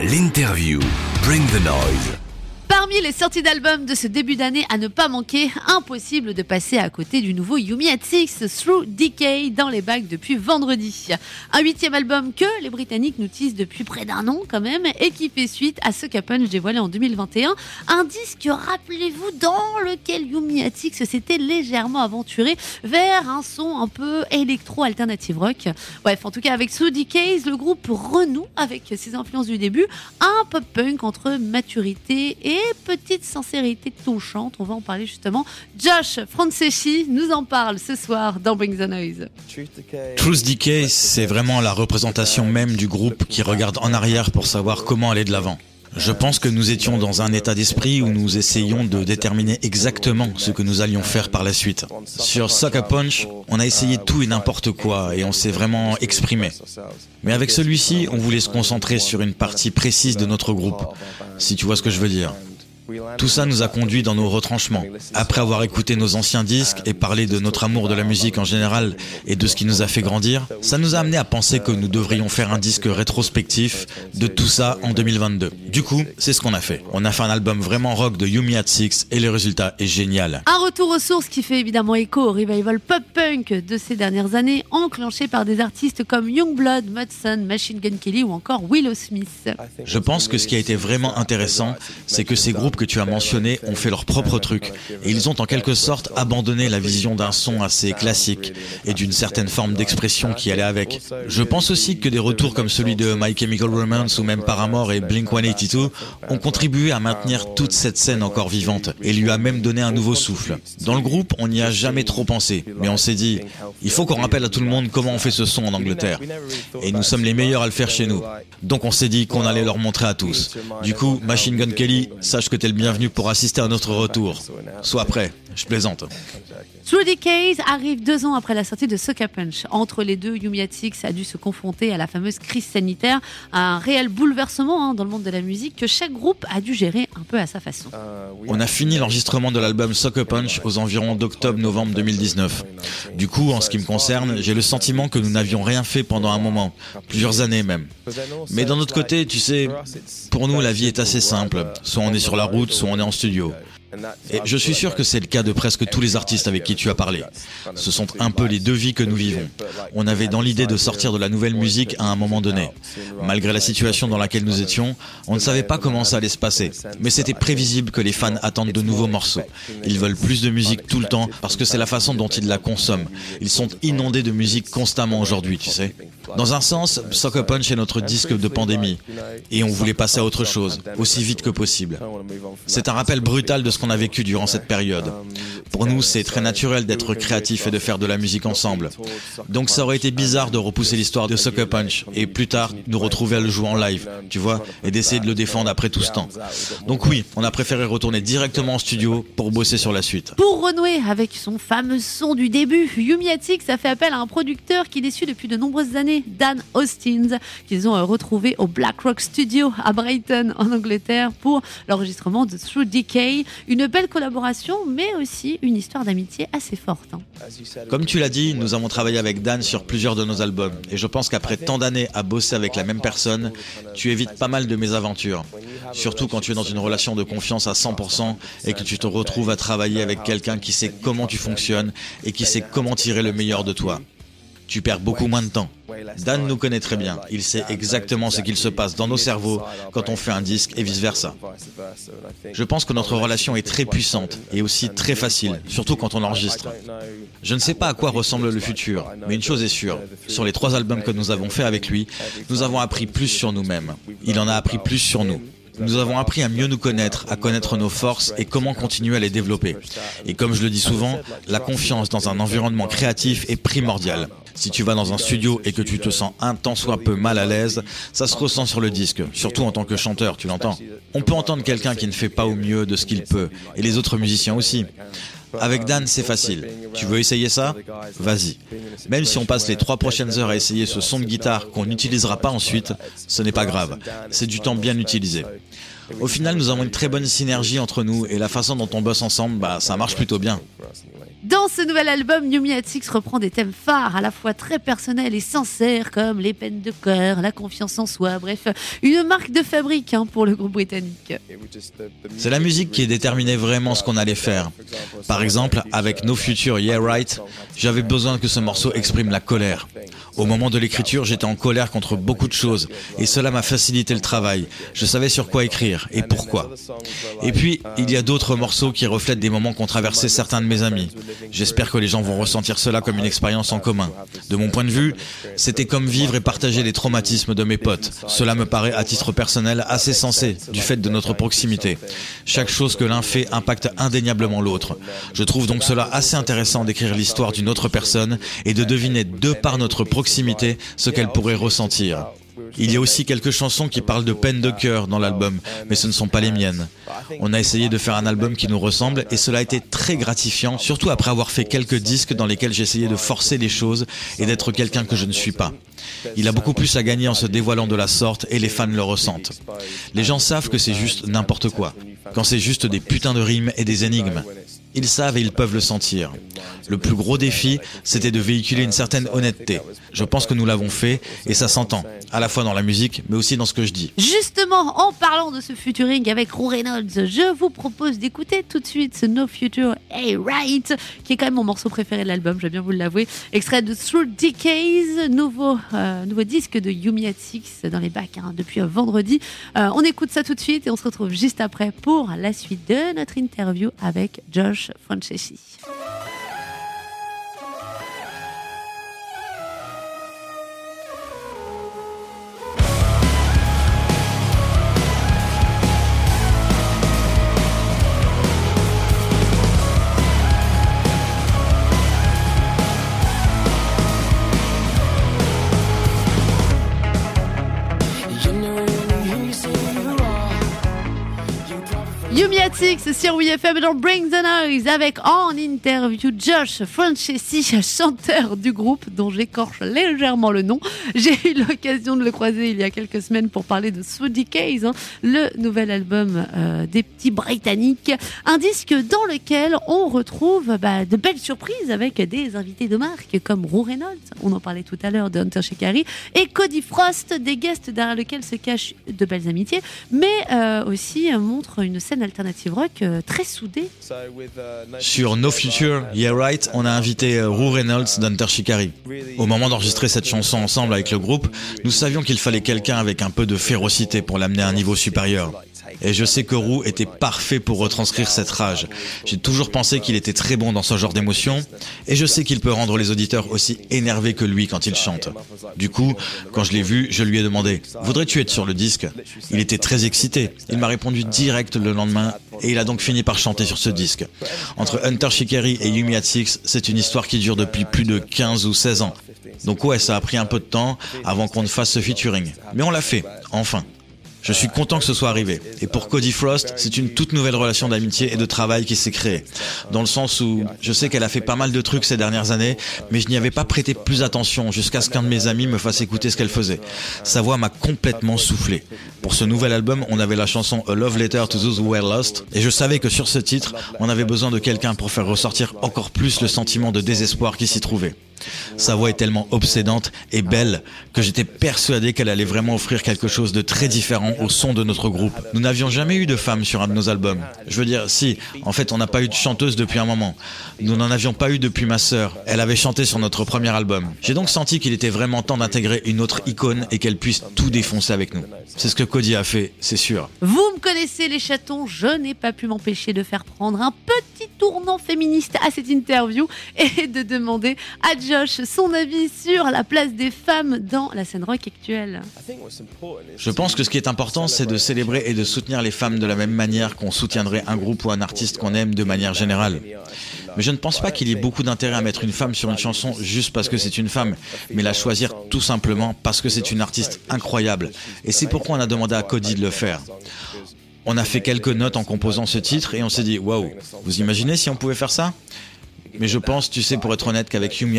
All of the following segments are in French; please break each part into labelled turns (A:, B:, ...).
A: L'interview. Bring the noise.
B: Parmi les sorties d'albums de ce début d'année à ne pas manquer, impossible de passer à côté du nouveau Yumi at Six Through Decay dans les bacs depuis vendredi. Un huitième album que les Britanniques nous tisent depuis près d'un an quand même et qui fait suite à Sucker Punch dévoilé en 2021. Un disque, rappelez-vous, dans lequel Yumi at Six s'était légèrement aventuré vers un son un peu électro-alternative rock. Bref, en tout cas avec Through Decay, le groupe renoue avec ses influences du début, un pop-punk entre maturité et petite sincérité touchante. On va en parler justement. Josh Franceschi nous en parle ce soir dans Bring the Noise.
C: Truth Decay, c'est vraiment la représentation même du groupe qui regarde en arrière pour savoir comment aller de l'avant. Je pense que nous étions dans un état d'esprit où nous essayions de déterminer exactement ce que nous allions faire par la suite. Sur Sucker Punch, on a essayé tout et n'importe quoi et on s'est vraiment exprimé. Mais avec celui-ci, on voulait se concentrer sur une partie précise de notre groupe, si tu vois ce que je veux dire. Tout ça nous a conduit dans nos retranchements. Après avoir écouté nos anciens disques et parlé de notre amour de la musique en général et de ce qui nous a fait grandir, ça nous a amené à penser que nous devrions faire un disque rétrospectif de tout ça en 2022. Du coup, c'est ce qu'on a fait. On a fait un album vraiment rock de Yumi at Six et le résultat est génial.
B: Un retour aux sources qui fait évidemment écho au revival pop-punk de ces dernières années, enclenché par des artistes comme Youngblood, Mudson, Machine Gun Kelly ou encore Willow Smith.
C: Je pense que ce qui a été vraiment intéressant, c'est que ces groupes que tu as mentionnés ont fait leur propre truc et ils ont en quelque sorte abandonné la vision d'un son assez classique et d'une certaine forme d'expression qui allait avec. Je pense aussi que des retours comme celui de My Chemical Romance ou même Paramore et Blink 182 ont contribué à maintenir toute cette scène encore vivante et lui a même donné un nouveau souffle. Dans le groupe, on n'y a jamais trop pensé, mais on s'est dit, il faut qu'on rappelle à tout le monde comment on fait ce son en Angleterre. Et nous sommes les meilleurs à le faire chez nous. Donc on s'est dit qu'on allait leur montrer à tous. Du coup, Machine Gun Kelly, sache que t'es le bienvenu pour assister à notre retour. Sois prêt, je plaisante.
B: Decades arrive deux ans après la sortie de Sucker Punch. Entre les deux, Yumi at Six a dû se confronter à la fameuse crise sanitaire, un réel bouleversement hein, dans le monde de la musique que chaque groupe a dû gérer un peu à sa façon.
C: On a fini l'enregistrement de l'album Sucker Punch aux environs d'octobre-novembre 2019. Du coup, en ce qui me concerne, j'ai le sentiment que nous n'avions rien fait pendant un moment, plusieurs années même. Mais d'un autre côté, tu sais, pour nous, la vie est assez simple. Soit on est sur la route, soit on est en studio. Et je suis sûr que c'est le cas de presque tous les artistes avec qui tu as parlé. Ce sont un peu les deux vies que nous vivons. On avait dans l'idée de sortir de la nouvelle musique à un moment donné. Malgré la situation dans laquelle nous étions, on ne savait pas comment ça allait se passer. Mais c'était prévisible que les fans attendent de nouveaux morceaux. Ils veulent plus de musique tout le temps parce que c'est la façon dont ils la consomment. Ils sont inondés de musique constamment aujourd'hui, tu sais. Dans un sens, Sucker Punch est notre disque de pandémie. Et on voulait passer à autre chose, aussi vite que possible. C'est un rappel brutal de ce qu'on a vécu durant cette période. Pour nous, c'est très naturel d'être créatif et de faire de la musique ensemble. Donc ça aurait été bizarre de repousser l'histoire de Sucker Punch et plus tard nous retrouver à le jouer en live, tu vois, et d'essayer de le défendre après tout ce temps. Donc oui, on a préféré retourner directement en studio pour bosser sur la suite.
B: Pour renouer avec son fameux son du début, Yumi at Six a fait appel à un producteur qui est depuis de nombreuses années, Dan Austin, qu'ils ont retrouvé au Black Rock Studio à Brighton en Angleterre pour l'enregistrement de Through Decay. Une belle collaboration, mais aussi une histoire d'amitié assez forte. hein.
C: Comme tu l'as dit, nous avons travaillé avec Dan sur plusieurs de nos albums. Et je pense qu'après tant d'années à bosser avec la même personne, tu évites pas mal de mésaventures. Surtout quand tu es dans une relation de confiance à 100% et que tu te retrouves à travailler avec quelqu'un qui sait comment tu fonctionnes et qui sait comment tirer le meilleur de toi. Tu perds beaucoup moins de temps. Dan nous connaît très bien. Il sait exactement ce qu'il se passe dans nos cerveaux quand on fait un disque et vice-versa. Je pense que notre relation est très puissante et aussi très facile, surtout quand on enregistre. Je ne sais pas à quoi ressemble le futur, mais une chose est sûre, sur les trois albums que nous avons fait avec lui, nous avons appris plus sur nous-mêmes. Il en a appris plus sur nous. Nous avons appris à mieux nous connaître, à connaître nos forces et comment continuer à les développer. Et comme je le dis souvent, la confiance dans un environnement créatif est primordiale. Si tu vas dans un studio et que tu te sens un tant soit peu mal à l'aise, ça se ressent sur le disque, surtout en tant que chanteur, tu l'entends. On peut entendre quelqu'un qui ne fait pas au mieux de ce qu'il peut, et les autres musiciens aussi. Avec Dan, c'est facile. Tu veux essayer ça? Vas-y. Même si on passe les trois prochaines heures à essayer ce son de guitare qu'on n'utilisera pas ensuite, ce n'est pas grave. C'est du temps bien utilisé. Au final, nous avons une très bonne synergie entre nous et la façon dont on bosse ensemble, bah, ça marche plutôt bien.
B: Dans ce nouvel album, Yumi at Six reprend des thèmes phares, à la fois très personnels et sincères, comme les peines de cœur, la confiance en soi, bref, une marque de fabrique hein, pour le groupe britannique.
C: C'est la musique qui déterminait vraiment ce qu'on allait faire. Par exemple, avec No Future Yeah Right, j'avais besoin que ce morceau exprime la colère. Au moment de l'écriture, j'étais en colère contre beaucoup de choses, et cela m'a facilité le travail. Je savais sur quoi écrire et pourquoi. Et puis, il y a d'autres morceaux qui reflètent des moments qu'ont traversé certains de mes amis. J'espère que les gens vont ressentir cela comme une expérience en commun. De mon point de vue, c'était comme vivre et partager les traumatismes de mes potes. Cela me paraît à titre personnel assez sensé, du fait de notre proximité. Chaque chose que l'un fait impacte indéniablement l'autre. Je trouve donc cela assez intéressant d'écrire l'histoire d'une autre personne et de deviner de par notre proximité ce qu'elle pourrait ressentir. Il y a aussi quelques chansons qui parlent de peine de cœur dans l'album, mais ce ne sont pas les miennes. On a essayé de faire un album qui nous ressemble et cela a été très gratifiant, surtout après avoir fait quelques disques dans lesquels j'essayais de forcer les choses et d'être quelqu'un que je ne suis pas. Il a beaucoup plus à gagner en se dévoilant de la sorte et les fans le ressentent. Les gens savent que c'est juste n'importe quoi, quand c'est juste des putains de rimes et des énigmes. Ils savent et ils peuvent le sentir. Le plus gros défi, c'était de véhiculer une certaine honnêteté. Je pense que nous l'avons fait et ça s'entend, à la fois dans la musique, mais aussi dans ce que je dis.
B: Justement, en parlant de ce futuring avec Roux Reynolds, je vous propose d'écouter tout de suite ce No Future Hey Right, qui est quand même mon morceau préféré de l'album, je vais bien vous l'avouer. Extrait de Through Decays, nouveau, euh, nouveau disque de Yumi at Six dans les bacs hein, depuis vendredi. Euh, on écoute ça tout de suite et on se retrouve juste après pour la suite de notre interview avec Josh Franceschi. Yumi at Six sur WFM dans Bring the Noise avec en interview Josh Franceschi, chanteur du groupe dont j'écorche légèrement le nom. J'ai eu l'occasion de le croiser il y a quelques semaines pour parler de Swoody Case, hein, le nouvel album euh, des petits Britanniques. Un disque dans lequel on retrouve bah, de belles surprises avec des invités de marque comme Roux Reynolds, on en parlait tout à l'heure de Hunter Shikari, et Cody Frost, des guests derrière lesquels se cachent de belles amitiés, mais euh, aussi montre une scène alternative très soudée.
C: Sur No Future, Yeah Right, on a invité euh, Roux Reynolds d'Hunter Shikari. Au moment d'enregistrer cette chanson ensemble avec le groupe, nous savions qu'il fallait quelqu'un avec un peu de férocité pour l'amener à un niveau supérieur. Et je sais que Roux était parfait pour retranscrire cette rage. J'ai toujours pensé qu'il était très bon dans ce genre d'émotion, et je sais qu'il peut rendre les auditeurs aussi énervés que lui quand il chante. Du coup, quand je l'ai vu, je lui ai demandé Voudrais-tu être sur le disque? Il était très excité. Il m'a répondu direct le lendemain, et il a donc fini par chanter sur ce disque. Entre Hunter Shikari et Yumi at Six, c'est une histoire qui dure depuis plus de 15 ou 16 ans. Donc ouais, ça a pris un peu de temps avant qu'on ne fasse ce featuring. Mais on l'a fait, enfin. Je suis content que ce soit arrivé. Et pour Cody Frost, c'est une toute nouvelle relation d'amitié et de travail qui s'est créée. Dans le sens où je sais qu'elle a fait pas mal de trucs ces dernières années, mais je n'y avais pas prêté plus attention jusqu'à ce qu'un de mes amis me fasse écouter ce qu'elle faisait. Sa voix m'a complètement soufflé. Pour ce nouvel album, on avait la chanson A Love Letter to Those Who Were Lost, et je savais que sur ce titre, on avait besoin de quelqu'un pour faire ressortir encore plus le sentiment de désespoir qui s'y trouvait. Sa voix est tellement obsédante et belle que j'étais persuadé qu'elle allait vraiment offrir quelque chose de très différent au son de notre groupe. Nous n'avions jamais eu de femme sur un de nos albums. Je veux dire, si, en fait, on n'a pas eu de chanteuse depuis un moment. Nous n'en avions pas eu depuis ma sœur. Elle avait chanté sur notre premier album. J'ai donc senti qu'il était vraiment temps d'intégrer une autre icône et qu'elle puisse tout défoncer avec nous. C'est ce que Cody a fait, c'est sûr.
B: Vous me connaissez les chatons, je n'ai pas pu m'empêcher de faire prendre un petit tournant féministe à cette interview et de demander à Josh son avis sur la place des femmes dans la scène rock actuelle.
C: Je pense que ce qui est important, c'est de célébrer et de soutenir les femmes de la même manière qu'on soutiendrait un groupe ou un artiste qu'on aime de manière générale. Mais je ne pense pas qu'il y ait beaucoup d'intérêt à mettre une femme sur une chanson juste parce que c'est une femme, mais la choisir tout simplement parce que c'est une artiste incroyable. Et c'est pourquoi on a demandé à Cody de le faire. On a fait quelques notes en composant ce titre et on s'est dit waouh, vous imaginez si on pouvait faire ça? Mais je pense, tu sais, pour être honnête, qu'avec Yumi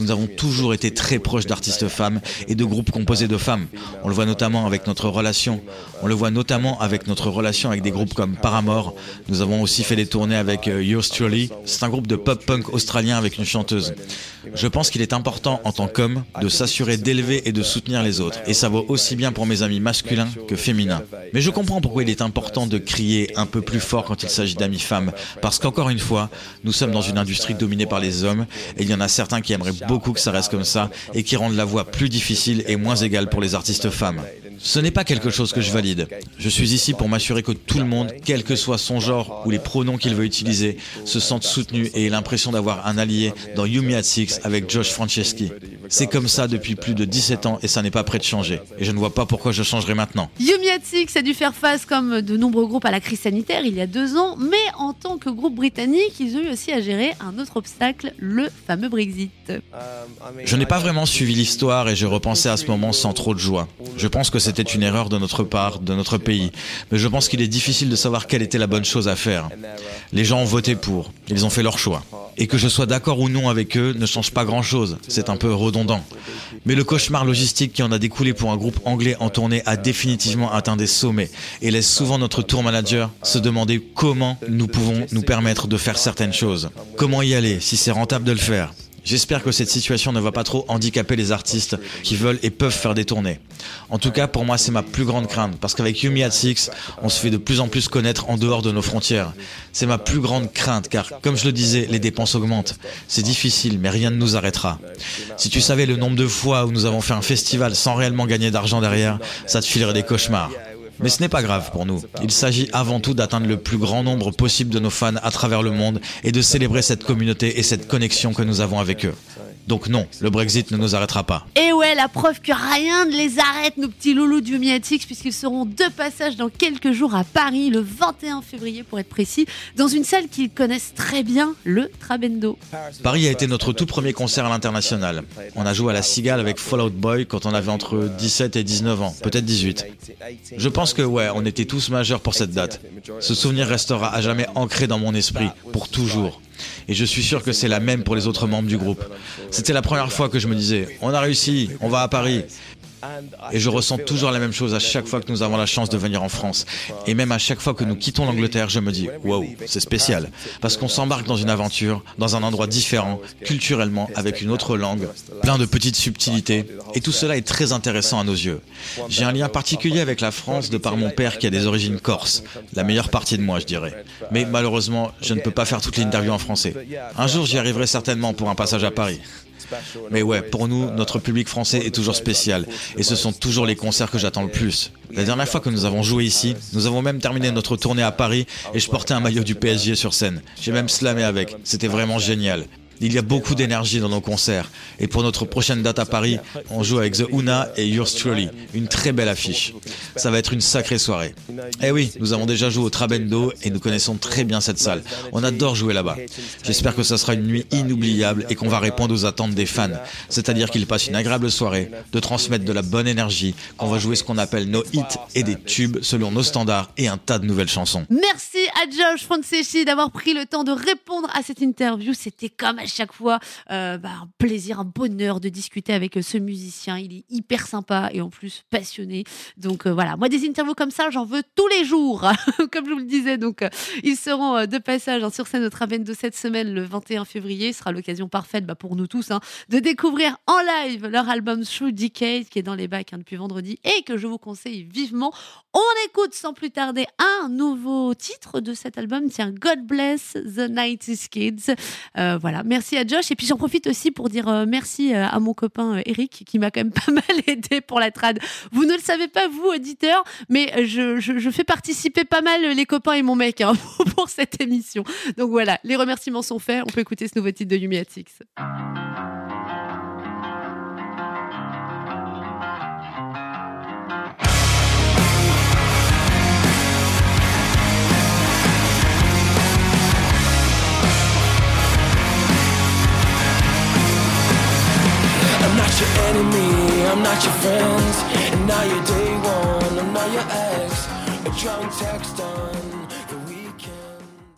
C: nous avons toujours été très proches d'artistes femmes et de groupes composés de femmes. On le voit notamment avec notre relation. On le voit notamment avec notre relation avec des groupes comme Paramore. Nous avons aussi fait des tournées avec euh, Yours Truly. C'est un groupe de pop-punk australien avec une chanteuse. Je pense qu'il est important en tant qu'homme de s'assurer d'élever et de soutenir les autres. Et ça vaut aussi bien pour mes amis masculins que féminins. Mais je comprends pourquoi il est important de crier un peu plus fort quand il s'agit d'amis femmes. Parce qu'encore une fois, nous sommes dans une industrie dominée par les hommes et il y en a certains qui aimeraient beaucoup que ça reste comme ça et qui rendent la voix plus difficile et moins égale pour les artistes femmes. Ce n'est pas quelque chose que je valide. Je suis ici pour m'assurer que tout le monde, quel que soit son genre ou les pronoms qu'il veut utiliser, se sente soutenu et ait l'impression d'avoir un allié dans Yumi at Six avec Josh Franceschi. C'est comme ça depuis plus de 17 ans et ça n'est pas prêt de changer. Et je ne vois pas pourquoi je changerai maintenant.
B: Yumi at Six a dû faire face, comme de nombreux groupes, à la crise sanitaire il y a deux ans, mais en tant que groupe britannique, ils ont eu aussi à gérer un autre obstacle, le fameux Brexit.
C: Je n'ai pas vraiment suivi l'histoire et je repensais à ce moment sans trop de joie. Je pense que c'était une erreur de notre part, de notre pays, mais je pense qu'il est difficile de savoir quelle était la bonne chose à faire. Les gens ont voté pour, ils ont fait leur choix. Et que je sois d'accord ou non avec eux ne change pas grand-chose, c'est un peu redondant. Mais le cauchemar logistique qui en a découlé pour un groupe anglais en tournée a définitivement atteint des sommets et laisse souvent notre tour manager se demander comment nous pouvons nous permettre de faire certaines choses. Comment y aller si c'est rentable de le faire? J'espère que cette situation ne va pas trop handicaper les artistes qui veulent et peuvent faire des tournées. En tout cas, pour moi, c'est ma plus grande crainte, parce qu'avec Yumi at Six, on se fait de plus en plus connaître en dehors de nos frontières. C'est ma plus grande crainte, car comme je le disais, les dépenses augmentent. C'est difficile, mais rien ne nous arrêtera. Si tu savais le nombre de fois où nous avons fait un festival sans réellement gagner d'argent derrière, ça te filerait des cauchemars. Mais ce n'est pas grave pour nous. Il s'agit avant tout d'atteindre le plus grand nombre possible de nos fans à travers le monde et de célébrer cette communauté et cette connexion que nous avons avec eux. Donc non, le Brexit ne nous arrêtera pas.
B: Et ouais, la preuve que rien ne les arrête, nos petits loulous du Miatix, puisqu'ils seront de passage dans quelques jours à Paris, le 21 février pour être précis, dans une salle qu'ils connaissent très bien, le Trabendo.
C: Paris a été notre tout premier concert à l'international. On a joué à la Cigale avec Fallout Boy quand on avait entre 17 et 19 ans, peut-être 18. Je pense que ouais, on était tous majeurs pour cette date. Ce souvenir restera à jamais ancré dans mon esprit, pour toujours. Et je suis sûr que c'est la même pour les autres membres du groupe. C'était la première fois que je me disais, on a réussi, on va à Paris. Et je ressens toujours la même chose à chaque fois que nous avons la chance de venir en France. Et même à chaque fois que nous quittons l'Angleterre, je me dis, wow, c'est spécial. Parce qu'on s'embarque dans une aventure, dans un endroit différent, culturellement, avec une autre langue, plein de petites subtilités. Et tout cela est très intéressant à nos yeux. J'ai un lien particulier avec la France de par mon père qui a des origines corses. La meilleure partie de moi, je dirais. Mais malheureusement, je ne peux pas faire toute l'interview en français. Un jour, j'y arriverai certainement pour un passage à Paris. Mais ouais, pour nous, notre public français est toujours spécial. Et ce sont toujours les concerts que j'attends le plus. La dernière fois que nous avons joué ici, nous avons même terminé notre tournée à Paris et je portais un maillot du PSG sur scène. J'ai même slamé avec. C'était vraiment génial. Il y a beaucoup d'énergie dans nos concerts. Et pour notre prochaine date à Paris, on joue avec The Una et Yours Truly. Une très belle affiche. Ça va être une sacrée soirée. Eh oui, nous avons déjà joué au Trabendo et nous connaissons très bien cette salle. On adore jouer là-bas. J'espère que ça sera une nuit inoubliable et qu'on va répondre aux attentes des fans. C'est-à-dire qu'ils passent une agréable soirée, de transmettre de la bonne énergie, qu'on va jouer ce qu'on appelle nos hits et des tubes selon nos standards et un tas de nouvelles chansons.
B: Merci à Josh Franceschi d'avoir pris le temps de répondre à cette interview. C'était comme chaque fois euh, bah, un plaisir, un bonheur de discuter avec euh, ce musicien. Il est hyper sympa et en plus passionné. Donc euh, voilà, moi des interviews comme ça, j'en veux tous les jours, comme je vous le disais. Donc ils seront de passage hein, sur scène au de cette semaine le 21 février. Ce sera l'occasion parfaite bah, pour nous tous hein, de découvrir en live leur album Through Decade qui est dans les bacs hein, depuis vendredi et que je vous conseille vivement. On écoute sans plus tarder un nouveau titre de cet album. Tiens, God Bless the 90s Kids. voilà, merci à Josh. Et puis j'en profite aussi pour dire euh, merci euh, à mon copain euh, Eric qui m'a quand même pas mal aidé pour la trad. Vous ne le savez pas, vous, auditeurs, mais je, fais participer pas mal les copains et mon mec hein, pour cette émission. Donc voilà, les remerciements sont faits. On peut écouter ce nouveau titre de Yumi your enemy, I'm not your friend. And now you're day one, I'm not your ex. A drunk text on.